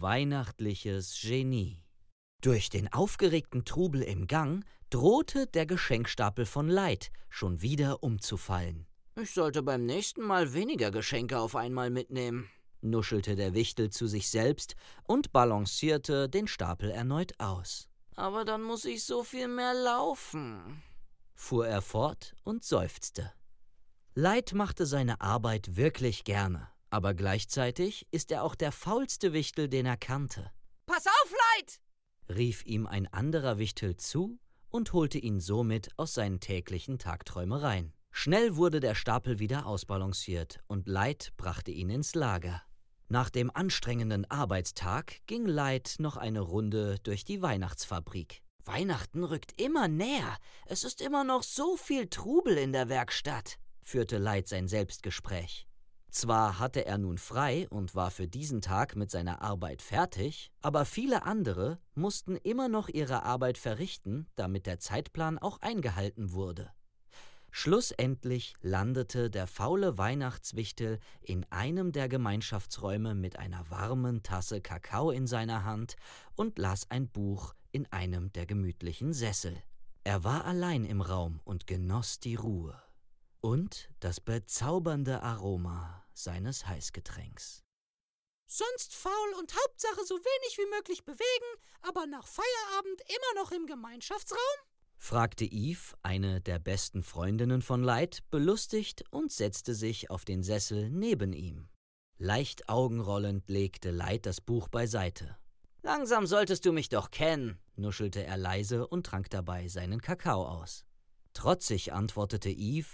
weihnachtliches Genie. Durch den aufgeregten Trubel im Gang drohte der Geschenkstapel von Leid schon wieder umzufallen. Ich sollte beim nächsten Mal weniger Geschenke auf einmal mitnehmen, nuschelte der Wichtel zu sich selbst und balancierte den Stapel erneut aus. Aber dann muss ich so viel mehr laufen, fuhr er fort und seufzte. Leid machte seine Arbeit wirklich gerne, aber gleichzeitig ist er auch der faulste Wichtel, den er kannte. Pass auf, Leid! rief ihm ein anderer Wichtel zu und holte ihn somit aus seinen täglichen Tagträumereien. Schnell wurde der Stapel wieder ausbalanciert und Leid brachte ihn ins Lager. Nach dem anstrengenden Arbeitstag ging Leid noch eine Runde durch die Weihnachtsfabrik. Weihnachten rückt immer näher. Es ist immer noch so viel Trubel in der Werkstatt, führte Leid sein Selbstgespräch. Zwar hatte er nun frei und war für diesen Tag mit seiner Arbeit fertig, aber viele andere mussten immer noch ihre Arbeit verrichten, damit der Zeitplan auch eingehalten wurde. Schlussendlich landete der faule Weihnachtswichtel in einem der Gemeinschaftsräume mit einer warmen Tasse Kakao in seiner Hand und las ein Buch in einem der gemütlichen Sessel. Er war allein im Raum und genoss die Ruhe und das bezaubernde Aroma seines Heißgetränks. Sonst faul und Hauptsache so wenig wie möglich bewegen, aber nach Feierabend immer noch im Gemeinschaftsraum? fragte Eve, eine der besten Freundinnen von Light, belustigt und setzte sich auf den Sessel neben ihm. Leicht augenrollend legte Light das Buch beiseite. Langsam solltest du mich doch kennen, nuschelte er leise und trank dabei seinen Kakao aus. Trotzig antwortete Eve: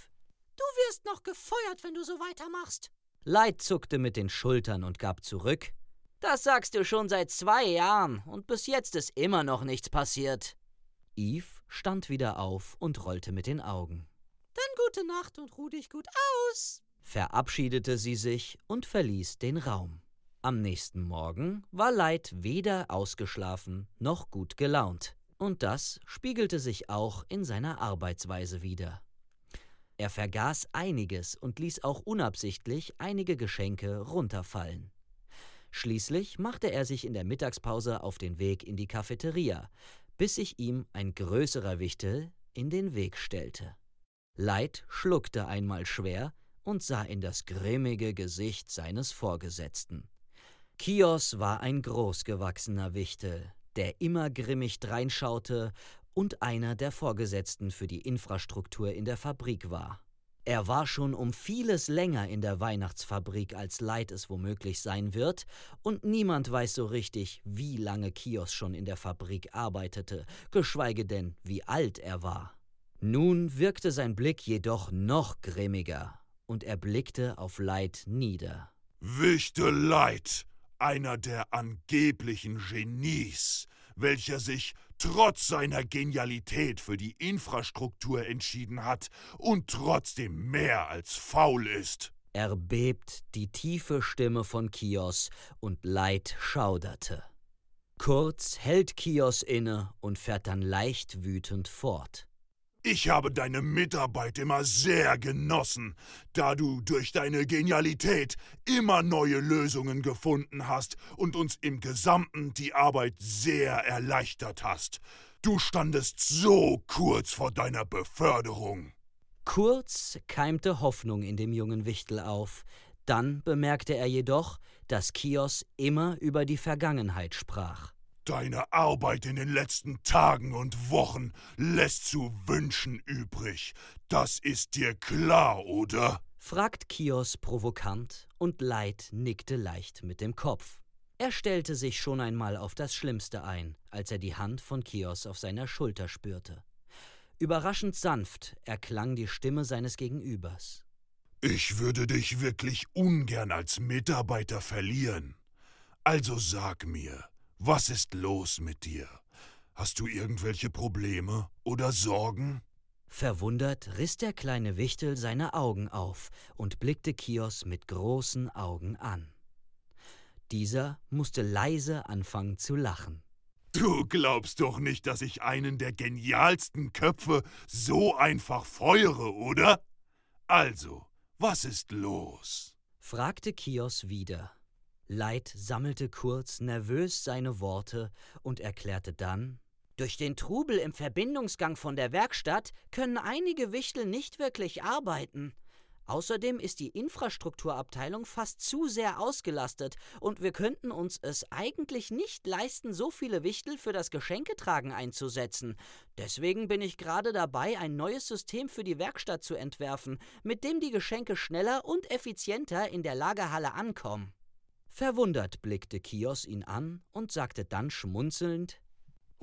Du wirst noch gefeuert, wenn du so weitermachst. Light zuckte mit den Schultern und gab zurück: Das sagst du schon seit zwei Jahren und bis jetzt ist immer noch nichts passiert. Eve stand wieder auf und rollte mit den Augen. Dann gute Nacht und ruh dich gut aus, verabschiedete sie sich und verließ den Raum. Am nächsten Morgen war Light weder ausgeschlafen noch gut gelaunt, und das spiegelte sich auch in seiner Arbeitsweise wider. Er vergaß einiges und ließ auch unabsichtlich einige Geschenke runterfallen. Schließlich machte er sich in der Mittagspause auf den Weg in die Cafeteria, bis sich ihm ein größerer Wichtel in den Weg stellte. Leid schluckte einmal schwer und sah in das grimmige Gesicht seines Vorgesetzten. Kios war ein großgewachsener Wichtel, der immer grimmig dreinschaute und einer der Vorgesetzten für die Infrastruktur in der Fabrik war. Er war schon um vieles länger in der Weihnachtsfabrik, als Leid es womöglich sein wird, und niemand weiß so richtig, wie lange Kios schon in der Fabrik arbeitete, geschweige denn, wie alt er war. Nun wirkte sein Blick jedoch noch grimmiger, und er blickte auf Leid nieder. Wichte Leid, einer der angeblichen Genies, welcher sich trotz seiner Genialität für die Infrastruktur entschieden hat und trotzdem mehr als faul ist. Erbebt die tiefe Stimme von Kios und Leid schauderte. Kurz hält Kios inne und fährt dann leicht wütend fort. Ich habe deine Mitarbeit immer sehr genossen, da du durch deine Genialität immer neue Lösungen gefunden hast und uns im Gesamten die Arbeit sehr erleichtert hast. Du standest so kurz vor deiner Beförderung. Kurz keimte Hoffnung in dem jungen Wichtel auf. Dann bemerkte er jedoch, dass Kios immer über die Vergangenheit sprach. Deine Arbeit in den letzten Tagen und Wochen lässt zu wünschen übrig. Das ist dir klar, oder? fragt Kios provokant und Leid nickte leicht mit dem Kopf. Er stellte sich schon einmal auf das Schlimmste ein, als er die Hand von Kios auf seiner Schulter spürte. Überraschend sanft erklang die Stimme seines Gegenübers. Ich würde dich wirklich ungern als Mitarbeiter verlieren. Also sag mir, was ist los mit dir? Hast du irgendwelche Probleme oder Sorgen? Verwundert riss der kleine Wichtel seine Augen auf und blickte Kios mit großen Augen an. Dieser musste leise anfangen zu lachen. Du glaubst doch nicht, dass ich einen der genialsten Köpfe so einfach feuere, oder? Also, was ist los? fragte Kios wieder. Leid sammelte kurz nervös seine Worte und erklärte dann Durch den Trubel im Verbindungsgang von der Werkstatt können einige Wichtel nicht wirklich arbeiten. Außerdem ist die Infrastrukturabteilung fast zu sehr ausgelastet und wir könnten uns es eigentlich nicht leisten, so viele Wichtel für das Geschenketragen einzusetzen. Deswegen bin ich gerade dabei, ein neues System für die Werkstatt zu entwerfen, mit dem die Geschenke schneller und effizienter in der Lagerhalle ankommen. Verwundert blickte Kios ihn an und sagte dann schmunzelnd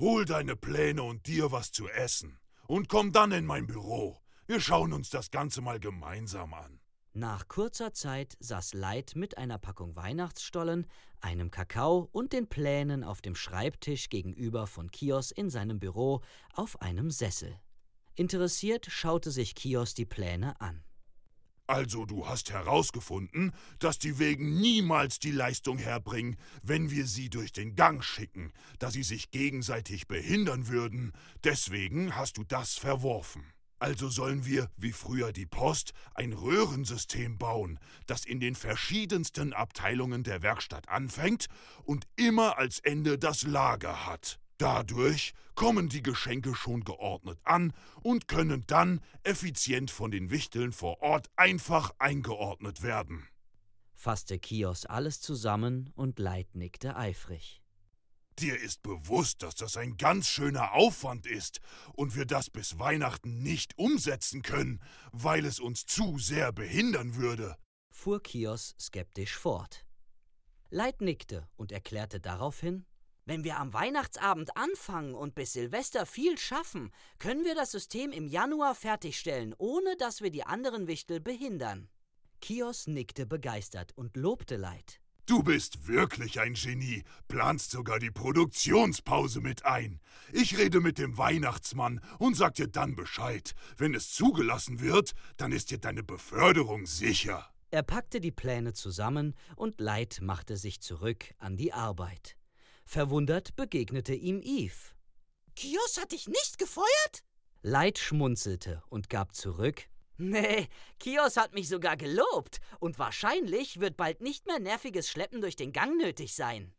Hol deine Pläne und dir was zu essen und komm dann in mein Büro. Wir schauen uns das Ganze mal gemeinsam an. Nach kurzer Zeit saß Leid mit einer Packung Weihnachtsstollen, einem Kakao und den Plänen auf dem Schreibtisch gegenüber von Kios in seinem Büro auf einem Sessel. Interessiert schaute sich Kios die Pläne an. Also du hast herausgefunden, dass die Wegen niemals die Leistung herbringen, wenn wir sie durch den Gang schicken, da sie sich gegenseitig behindern würden. Deswegen hast du das verworfen. Also sollen wir, wie früher die Post, ein Röhrensystem bauen, das in den verschiedensten Abteilungen der Werkstatt anfängt und immer als Ende das Lager hat. Dadurch kommen die Geschenke schon geordnet an und können dann effizient von den Wichteln vor Ort einfach eingeordnet werden. Fasste Kios alles zusammen und Leid nickte eifrig. Dir ist bewusst, dass das ein ganz schöner Aufwand ist und wir das bis Weihnachten nicht umsetzen können, weil es uns zu sehr behindern würde, fuhr Kios skeptisch fort. Leid nickte und erklärte daraufhin, wenn wir am Weihnachtsabend anfangen und bis Silvester viel schaffen, können wir das System im Januar fertigstellen, ohne dass wir die anderen Wichtel behindern. Kios nickte begeistert und lobte Leid. Du bist wirklich ein Genie, planst sogar die Produktionspause mit ein. Ich rede mit dem Weihnachtsmann und sag dir dann Bescheid. Wenn es zugelassen wird, dann ist dir deine Beförderung sicher. Er packte die Pläne zusammen und Leid machte sich zurück an die Arbeit. Verwundert begegnete ihm Eve. Kios hat dich nicht gefeuert? Leid schmunzelte und gab zurück. Nee, Kios hat mich sogar gelobt und wahrscheinlich wird bald nicht mehr nerviges Schleppen durch den Gang nötig sein.